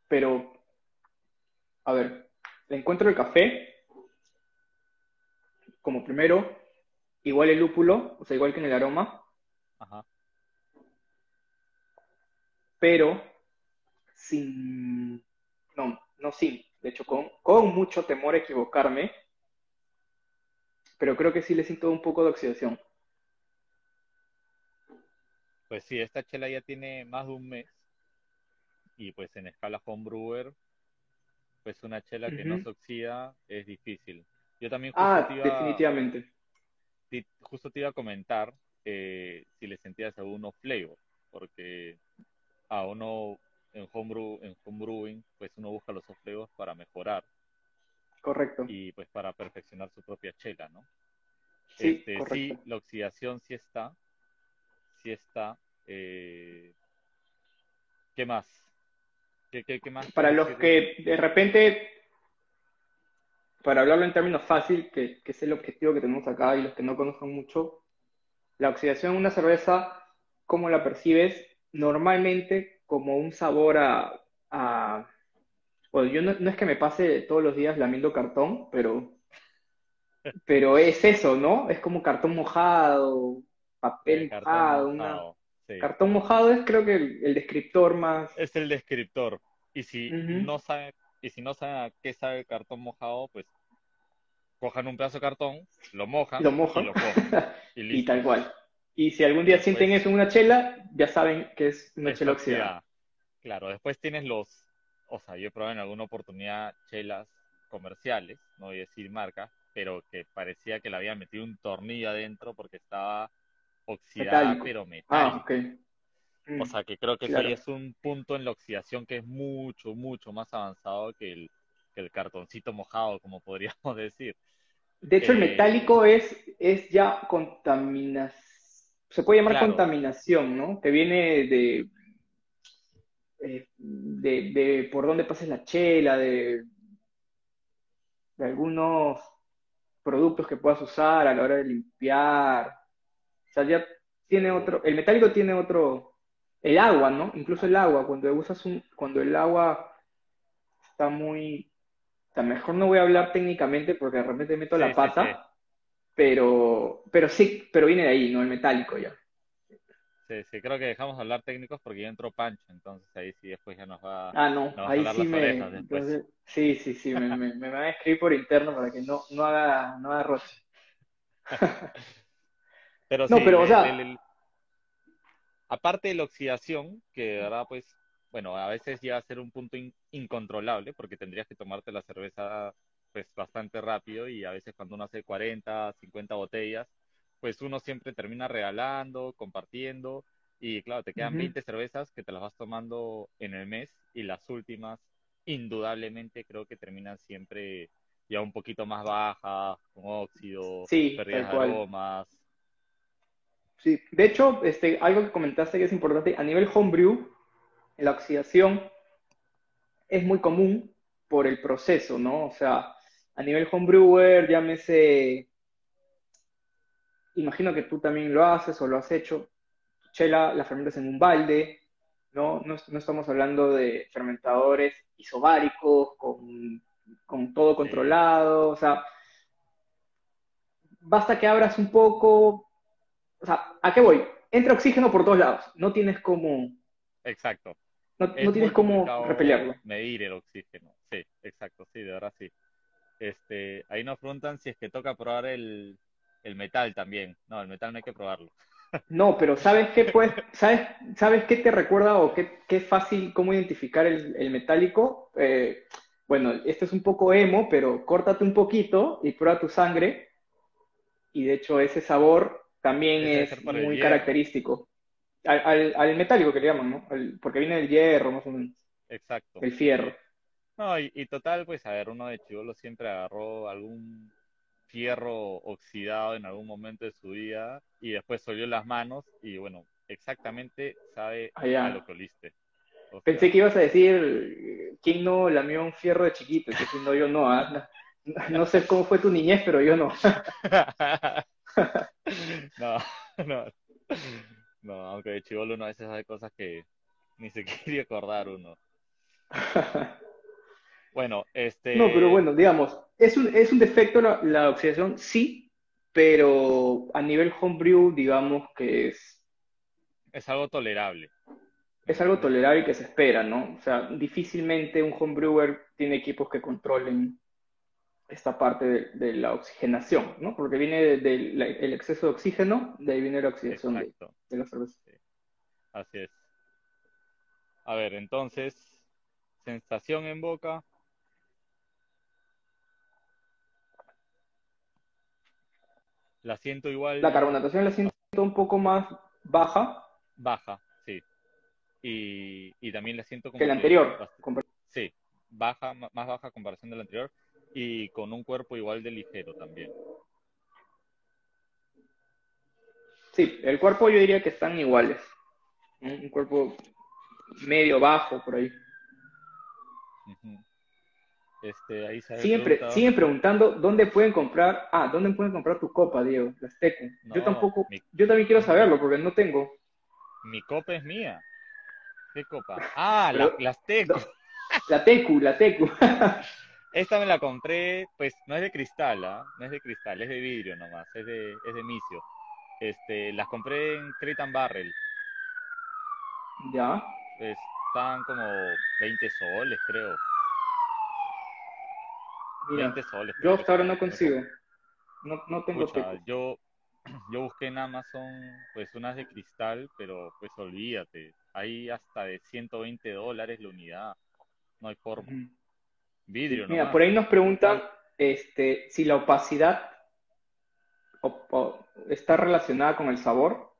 Pero, a ver, encuentro el café como primero, igual el lúpulo, o sea, igual que en el aroma. Ajá. Pero sin, no, no sin, de hecho con, con mucho temor a equivocarme, pero creo que sí le siento un poco de oxidación. Pues sí, esta chela ya tiene más de un mes y pues en escala homebrewer, pues una chela que no se oxida es difícil. Yo también justo ah, definitivamente. justo te iba a comentar eh, si le sentías algunos flavor, porque a uno en homebrew, en homebrewing, pues uno busca los flavors para mejorar. Correcto. Y pues para perfeccionar su propia chela, ¿no? Sí, este, correcto. sí la oxidación sí está, sí está. Eh, ¿Qué más? ¿Qué, más? Para los que de repente, para hablarlo en términos fácil, que, es el objetivo que tenemos acá y los que no conozcan mucho, la oxidación en una cerveza, ¿cómo la percibes? Normalmente como un sabor a... bueno, yo no, es que me pase todos los días lamiendo cartón, pero, pero es eso, ¿no? Es como cartón mojado, papel mojado, Cartón mojado es creo que el, descriptor más... Es el descriptor. Y si no sabe, y si no saben a qué sabe el cartón mojado, pues cojan un pedazo de cartón, lo mojan, lo mojan. y lo y, tal cual. Y si algún día sienten eso en una chela, ya saben que es una chela oxidada. Claro, después tienes los, o sea, yo he probado en alguna oportunidad chelas comerciales, no voy a decir marca, pero que parecía que le habían metido un tornillo adentro porque estaba oxidada, pero metálica. Ah, O mm, sea, que creo que eso es un punto en la oxidación que es mucho, mucho más avanzado que el, el cartoncito mojado, como podríamos decir. De hecho, el eh, metálico es, es ya contaminación, se puede llamar contaminación, ¿no? Que viene de, eh, de, de, por dónde pases la chela, de, de algunos productos que puedas usar a la hora de limpiar, sea, ya tiene otro, el metálico tiene otro, el agua, ¿no? Incluso el agua, cuando usas un, cuando el agua está muy, o mejor no voy a hablar técnicamente porque de repente meto la pata, pero, pero sí, pero viene de ahí, ¿no? El metálico ya. Sí, sí, creo que dejamos de hablar técnicos porque ya entró Pancho, entonces ahí sí después ya nos va, ah, no, ahí sí me, sí, sí, sí, me, me, van a escribir por interno para que no, no haga, no haga roche. Pero no, pero, o sea... aparte de la oxidación, que de verdad, pues, bueno, a veces llega a ser un punto incontrolable, porque tendrías que tomarte la cerveza, pues, bastante rápido, y a veces cuando uno hace 40, 50 botellas, pues uno siempre termina regalando, compartiendo, y claro, te quedan 20 cervezas que te las vas tomando en el mes, y las últimas, indudablemente, creo que terminan siempre ya un poquito más bajas, con óxido, sí, pérdidas de aromas, Sí, de hecho, este, algo que comentaste que es importante, a nivel homebrew, la oxidación es muy común por el proceso, ¿no? O sea, a nivel homebrewer, llámese, imagino que tú también lo haces o lo has hecho, chela, la fermentas en un balde, ¿no? No, estamos hablando de fermentadores isobáricos, con, con todo controlado, o sea, basta que abras un poco, o sea, ¿a qué voy? Entra oxígeno por todos lados, no tienes como... Exacto. No, tienes cómo repelearlo. Medir el oxígeno, sí, exacto, sí, de verdad sí. Este, ahí nos preguntan si es que toca probar el, metal también. No, el metal no hay que probarlo. No, pero ¿sabes qué pues, sabes, sabes qué te recuerda o qué, qué es fácil cómo identificar el, metálico? Eh, bueno, este es un poco emo, pero córtate un poquito y prueba tu sangre. Y de hecho ese sabor también es muy característico. Al, metálico que le llaman, ¿no? porque viene del hierro, más o menos. Exacto. El fierro. No, y, total, pues a ver, uno de chivolo siempre agarró algún fierro oxidado en algún momento de su vida y después olió las manos y bueno, exactamente sabe Ah, a lo que oliste. O Pensé que ibas a decir, ¿quién no lamió un fierro de chiquito? No, yo no, ah, no, no sé cómo fue tu niñez, pero yo no. No, no, no, aunque de chivolo uno a veces hace cosas que ni se quiere acordar uno. Bueno, este, No, pero bueno, digamos, es un, es un defecto la, la oxidación, sí, pero a nivel homebrew, digamos que es, es algo tolerable. es algo tolerable y que se espera, ¿no? O sea, difícilmente un homebrewer tiene equipos que controlen esta parte de, de la oxigenación, ¿no? Porque viene del de, de la- el exceso de oxígeno, de ahí viene la oxidación de, la cerveza. así es. A ver, entonces, sensación en boca, la siento La igual carbonatación la siento un poco más baja baja, sí. Y, y también la siento como que la anterior. Sí, baja, más baja comparación de la anterior y con un cuerpo igual de ligero también. Sí, el cuerpo yo diría que están iguales. Un cuerpo medio bajo por ahí. Este, ahí se Siguen, pre- preguntado- siguen preguntando dónde pueden comprar. Ah, ¿dónde pueden comprar tu copa, Diego? Las Tecu. Yo No, tampoco, mi- yo también quiero saberlo porque no tengo. Mi copa es mía. ¿Qué copa? Ah, la- Pero- las Teco. La Tecu, la Tecu. Esta me la compré, pues no es de cristal, ¿ah? No es de cristal, es de vidrio nomás, es de, es de misio. Este, las compré en Crate and Barrel. Ya. Estaban como 20 soles, creo. Mira, 20 soles. yo hasta ahora no consigo. No, no tengo Pucha, yo, yo busqué en Amazon pues unas de cristal, pero pues olvídate, hay hasta de 120 dólares la unidad, no hay forma. Vidrio, Mira, nomás. por ahí nos preguntan este, si la opacidad o- o- está relacionada con el sabor.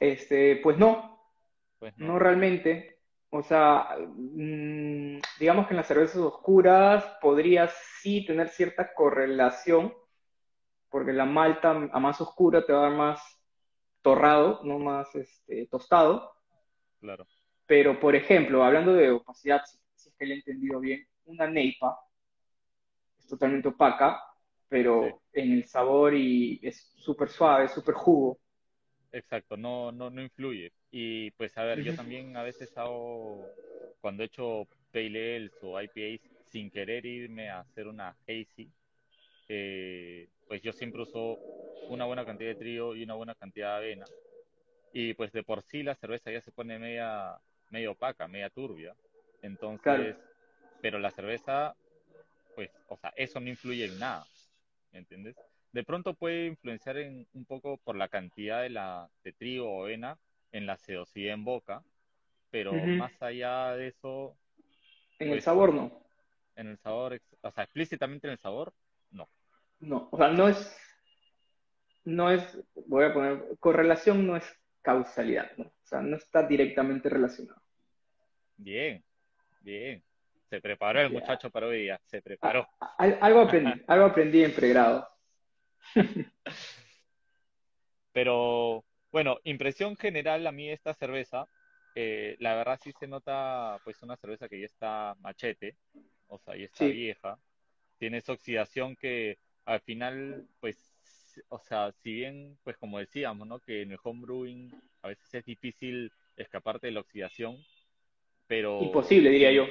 Este, pues no, Pues no realmente. O sea, mm, digamos que en las cervezas oscuras podría sí tener cierta correlación, porque la malta a más oscura te va a dar más torrado, no más este, tostado. claro. Pero, por ejemplo, hablando de opacidad, si, si es que le he entendido bien, una neipa es totalmente opaca, pero en el sabor y es súper suave, súper jugo. Exacto, no, no, no influye. Y pues a ver, yo también a veces hago, cuando he hecho Pale Ales o IPAs, sin querer irme a hacer una hazy, eh, pues yo siempre uso una buena cantidad de trigo y una buena cantidad de avena. Y pues de por sí la cerveza ya se pone media, media opaca, media turbia. Entonces, Claro. Pero la cerveza, pues, o sea, eso no influye en nada, ¿me entiendes? De pronto puede influenciar en, un poco por la cantidad de, la, de trigo o avena en la sedosidad en boca, pero más allá de eso, En el Pues- sabor no. en el sabor, o sea, explícitamente en el sabor, no. No, o sea, no es, no es, voy a poner, correlación no es causalidad, ¿no? O sea, no está directamente relacionado. Bien, bien. Se preparó el muchacho para hoy día, se preparó. Al- algo aprendí, algo aprendí en pregrado. Pero bueno, impresión general a mí esta cerveza, eh, la verdad sí se nota pues una cerveza que ya está machete, o sea, ya está Sí. vieja, tiene esa oxidación que al final pues, o sea, si bien pues como decíamos, ¿no? Que en el homebrewing a veces es difícil escaparte de la oxidación, pero... Imposible, diría yo.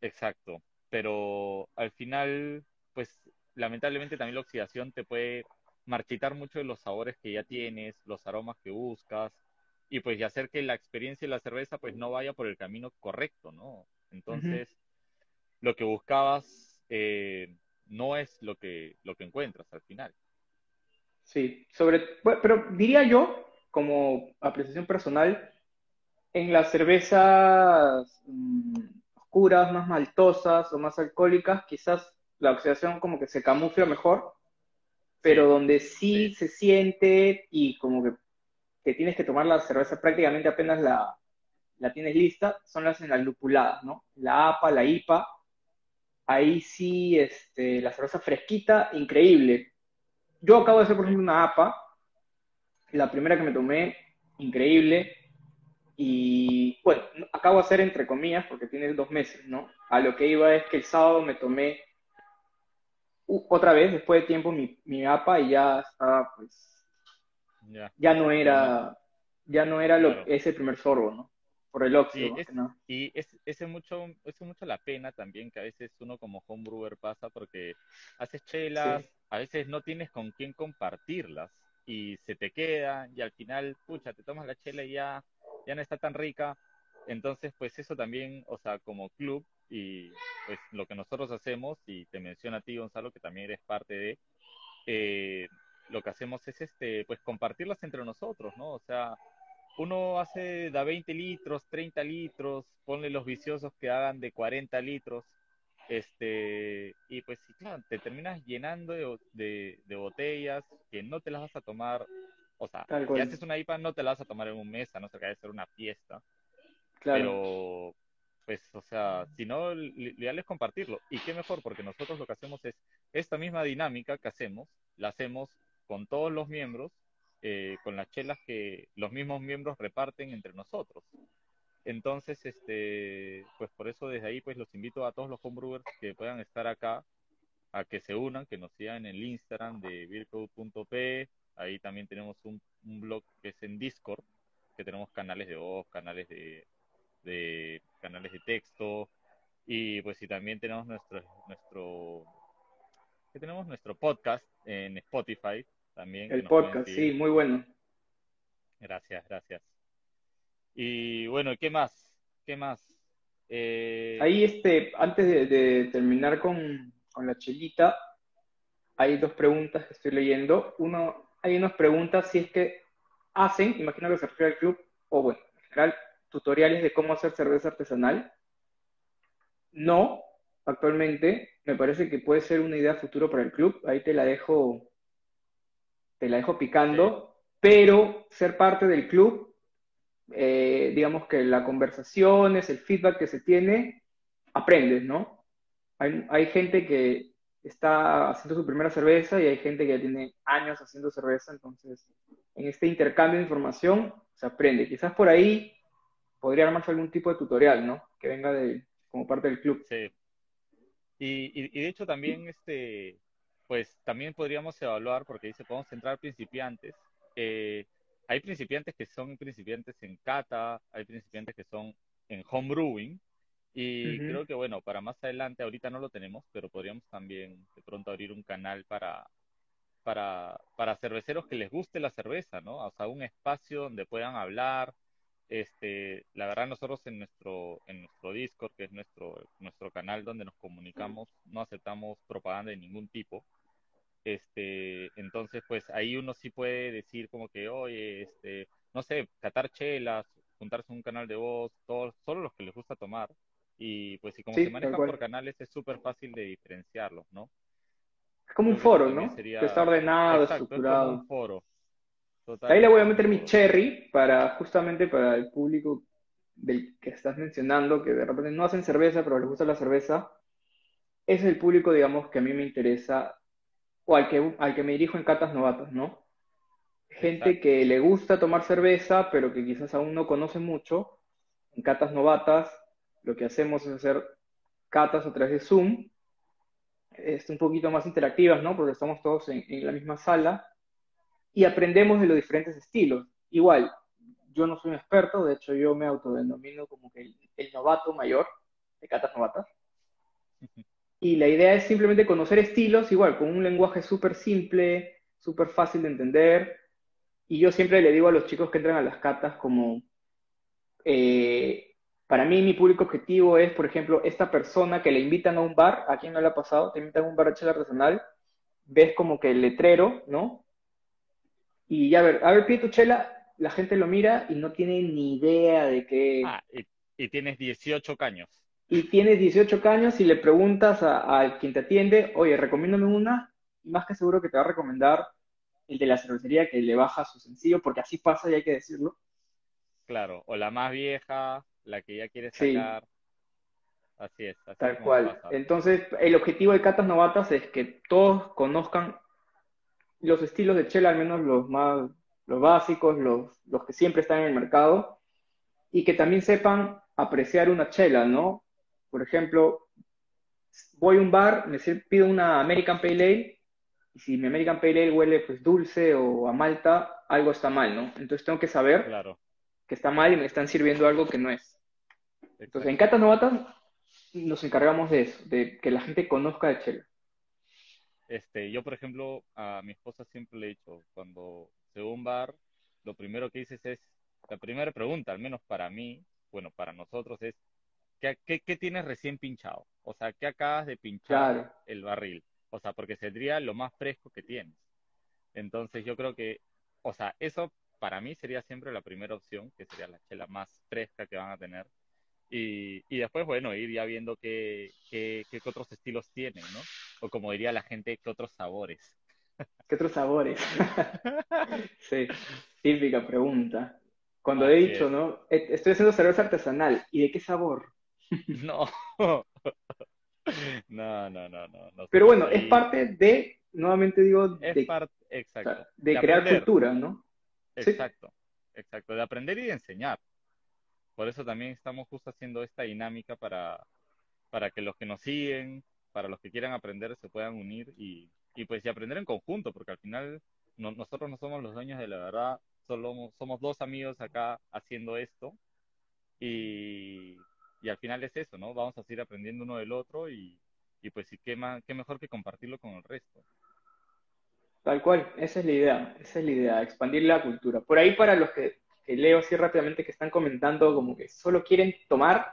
Exacto, pero al final, pues lamentablemente también la oxidación te puede marchitar mucho de los sabores que ya tienes, los aromas que buscas, y pues y hacer que la experiencia de la cerveza pues no vaya por el camino correcto, ¿no? Entonces, lo que buscabas eh, no es lo que, lo que encuentras al final. Sí, sobre, pero diría yo, como apreciación personal, en las cervezas mm, oscuras, más maltosas o más alcohólicas, quizás la oxidación como que se camufla mejor, pero donde sí sí. se siente y como que te tienes que tomar la cerveza prácticamente apenas la, la tienes lista, son las en las lupuladas, ¿no? La APA, la IPA, ahí sí, este, la cerveza fresquita, increíble. Yo acabo de hacer, por ejemplo, una APA, la primera que me tomé, increíble. Y bueno, acabo de hacer entre comillas porque tiene dos meses, ¿no? A lo que iba es que el sábado me tomé otra vez, después de tiempo, mi, mi APA y ya estaba, pues, ya, no era, ya no era lo, ese primer sorbo, ¿no? Por el óxido. Y es, es, mucho, es mucho la pena también que a veces uno como homebrewer pasa porque haces chelas, a veces no tienes con quién compartirlas y se te queda y al final, pucha, te tomas la chela y ya, ya no está tan rica. Entonces, pues eso también, o sea, como club y pues lo que nosotros hacemos, y te menciono a ti, Gonzalo, que también eres parte de, eh, lo que hacemos es este, pues compartirlas entre nosotros, ¿no? O sea, uno hace da 20 litros, 30 litros, ponle los viciosos que hagan de 40 litros, este, y pues sí, claro, te terminas llenando de, de, botellas que no te las vas a tomar, o sea, si haces una IPA no te la vas a tomar en un mes, a no ser que vaya a ser una fiesta, claro. pero pues, o sea, si no, lo ideal es compartirlo. Y qué mejor, porque nosotros lo que hacemos es esta misma dinámica que hacemos, la hacemos con todos los miembros, eh, con las chelas que los mismos miembros reparten entre nosotros. Entonces, este, pues por eso desde ahí, pues los invito a todos los homebrewers que puedan estar acá, a que se unan, que nos sigan en el Instagram de vircode.p. Ahí también tenemos un, un blog que es en Discord, que tenemos canales de voz, canales de de canales de texto. Y pues si también tenemos nuestro nuestro que tenemos nuestro podcast en Spotify también el podcast sí muy bueno. Gracias gracias. Y bueno qué más qué más eh, ahí este antes de, terminar con, con, la chelita hay dos preguntas que estoy leyendo. Uno hay unas preguntas si es que hacen imagino que se refiere al club o bueno en general tutoriales de cómo hacer cerveza artesanal. No, actualmente me parece que puede ser una idea futuro para el club. Ahí te la dejo, te la dejo picando, pero ser parte del club, eh, digamos que la conversación es el feedback que se tiene, aprendes, ¿no? Hay, hay gente que está haciendo su primera cerveza y hay gente que tiene años haciendo cerveza, entonces en este intercambio de información se aprende. Quizás por ahí podría armarse algún tipo de tutorial, ¿no? Que venga de, como parte del club. Sí. Y, y, de hecho también, este, pues también podríamos evaluar, porque dice, podemos entrar principiantes. Eh, hay principiantes que son principiantes en kata, hay principiantes que son en y creo que bueno, para más adelante, ahorita no lo tenemos, pero podríamos también de pronto abrir un canal para, para, para cerveceros que les guste la cerveza, ¿no? O sea, un espacio donde puedan hablar, este, la verdad nosotros en nuestro, en nuestro Discord, que es nuestro, nuestro canal donde nos comunicamos, no aceptamos propaganda de ningún tipo. Este, entonces, pues ahí uno sí puede decir como que, oye, este, no sé, catar chelas, juntarse un canal de voz, todos, solo los que les gusta tomar. Y pues si como se manejan por canales es súper fácil de diferenciarlos, ¿no? Es como un foro, ¿no? Que está ordenado, estructurado. un foro. Ahí le voy a meter mi cherry para justamente para el público del que estás mencionando, que de repente no hacen cerveza, pero les gusta la cerveza. Ese es el público, digamos, que a mí me interesa, o al que, al que me dirijo en catas novatas, ¿no? Gente que le gusta tomar cerveza, pero que quizás aún no conoce mucho. En catas novatas, lo que hacemos es hacer catas a través de Zoom, es un poquito más interactivas, ¿no? Porque estamos todos en, en la misma sala y aprendemos de los diferentes estilos. Igual, yo no soy un experto, de hecho yo me autodenomino como que el, novato mayor de catas novatas. Y la idea es simplemente conocer estilos, igual, con un lenguaje súper simple, súper fácil de entender. Y yo siempre le digo a los chicos que entran a las catas como, eh, para mí mi público objetivo es, por ejemplo, esta persona que le invitan a un bar, ¿a quién no le ha pasado? Te invitan a un bar de chela artesanal, ves como que el letrero, ¿no? Y ya, a ver, a ver, pide tu chela, la gente lo mira y no tiene ni idea de qué. Ah, y, tienes 18 caños. Y tienes 18 caños y le preguntas a, quien te atiende, oye, recomiéndame una, y más que seguro que te va a recomendar el de la cervecería que le baja su sencillo, porque así pasa y hay que decirlo. Claro, o la más vieja, la que ya quieres sacar. Así es. Así Tal es cual. Entonces, el objetivo de Catas Novatas es que todos conozcan los estilos de chela, al menos los más, los básicos, los, los que siempre están en el mercado, y que también sepan apreciar una chela, ¿no? Por ejemplo, voy a un bar, me pido una American Pale Ale, y si mi American Pale Ale huele pues dulce o a malta, algo está mal, ¿no? Entonces tengo que saber Claro. que está mal y me están sirviendo algo que no es. Entonces, en. Catas Novatas nos encargamos de eso, de que la gente conozca de chela. Este, yo, por ejemplo, a mi esposa siempre le he dicho, cuando se va a un bar, lo primero que dices es, la primera pregunta, al menos para mí, bueno, para nosotros es, ¿qué, qué, qué tienes recién pinchado? O sea, ¿qué acabas de pinchar Claro. el barril? O sea, porque sería lo más fresco que tienes. Entonces, yo creo que, o sea, eso para mí sería siempre la primera opción, que sería la chela más fresca que van a tener. Y, y después, bueno, ir ya viendo qué, qué, qué otros estilos tienen, ¿no? O como diría la gente, qué otros sabores. ¿Qué otros sabores? Sí, típica pregunta. Cuando he dicho, es. ¿no? E- Estoy haciendo cerveza artesanal. ¿Y de qué sabor? No. No, no, no, no. no Pero bueno, ahí es parte de, nuevamente digo, es de, parte, exacto. de de crear aprender. cultura, ¿no? Sí. Exacto, exacto, de aprender y de enseñar. Por eso también estamos justo haciendo esta dinámica para, para que los que nos siguen, para los que quieran aprender, se puedan unir y, y pues y aprender en conjunto, porque al final no- nosotros no somos los dueños de la verdad, solo somos dos amigos acá haciendo esto y, y al final es eso, ¿no? Vamos a seguir aprendiendo uno del otro y, y pues sí, qué, más, qué mejor que compartirlo con el resto. Tal cual, esa es la idea, esa es la idea, expandir la cultura. Por ahí para los que, leo así rápidamente que están comentando como que solo quieren tomar,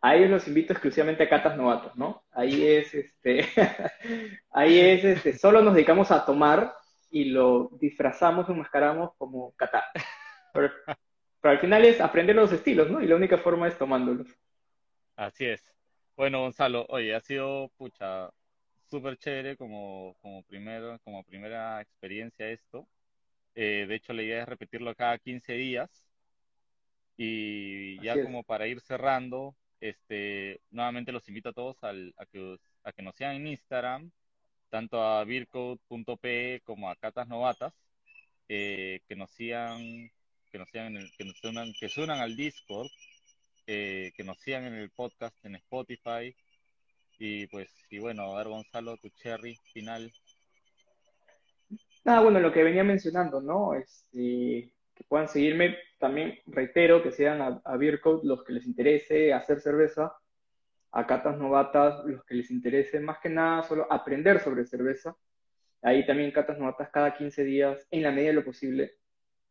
a ellos los invito exclusivamente a Catas Novatos, ¿no? Ahí es, este, ahí es, este, solo nos dedicamos a tomar y lo disfrazamos, enmascaramos como catar. Pero, pero al final es aprender los estilos, ¿no? Y la única forma es tomándolos. Así es. Bueno, Gonzalo, oye, ha sido, pucha, súper chévere como, como, primero, como primera experiencia esto. Eh, de hecho, la idea es repetirlo cada 15 días. Y ya como para ir cerrando, este, nuevamente los invito a todos al- a que, os- a que nos sigan en Instagram, tanto a beercode.pe como a Catas Novatas, eh, que nos sigan, que nos sigan, en el- que nos unan, que se unan al Discord eh, que nos sigan en el podcast en Spotify. Y pues, y bueno, a ver, Gonzalo, tu cherry final. Nada, bueno, lo que venía mencionando, ¿no? Este, que puedan seguirme, también reitero que sean a, a Beer Code los que les interese hacer cerveza, a Catas Novatas los que les interese más que nada solo aprender sobre cerveza. Ahí también Catas Novatas cada 15 días, en la medida de lo posible,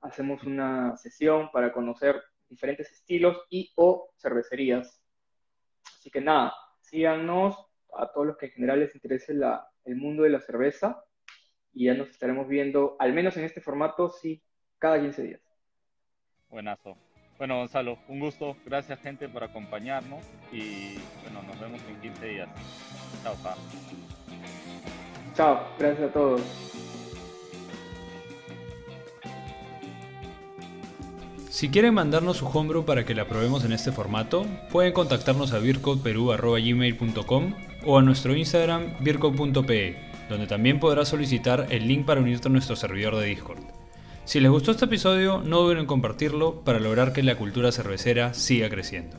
hacemos una sesión para conocer diferentes estilos y o cervecerías. Así que nada, síganos a todos los que en general les interese la- el mundo de la cerveza y ya nos estaremos viendo, al menos en este formato, sí, cada 15 días. Buenazo. Bueno, Gonzalo, un gusto. Gracias, gente, por acompañarnos. Y bueno, nos vemos en 15 días. Chao, pa. Chao, gracias a todos. Si quieren mandarnos su homebrew para que la probemos en este formato, pueden contactarnos a beercodeperú.gmail.com o a nuestro Instagram beercode.pe, donde también podrás solicitar el link para unirte a nuestro servidor de Discord. Si les gustó este episodio, no duden en compartirlo para lograr que la cultura cervecera siga creciendo.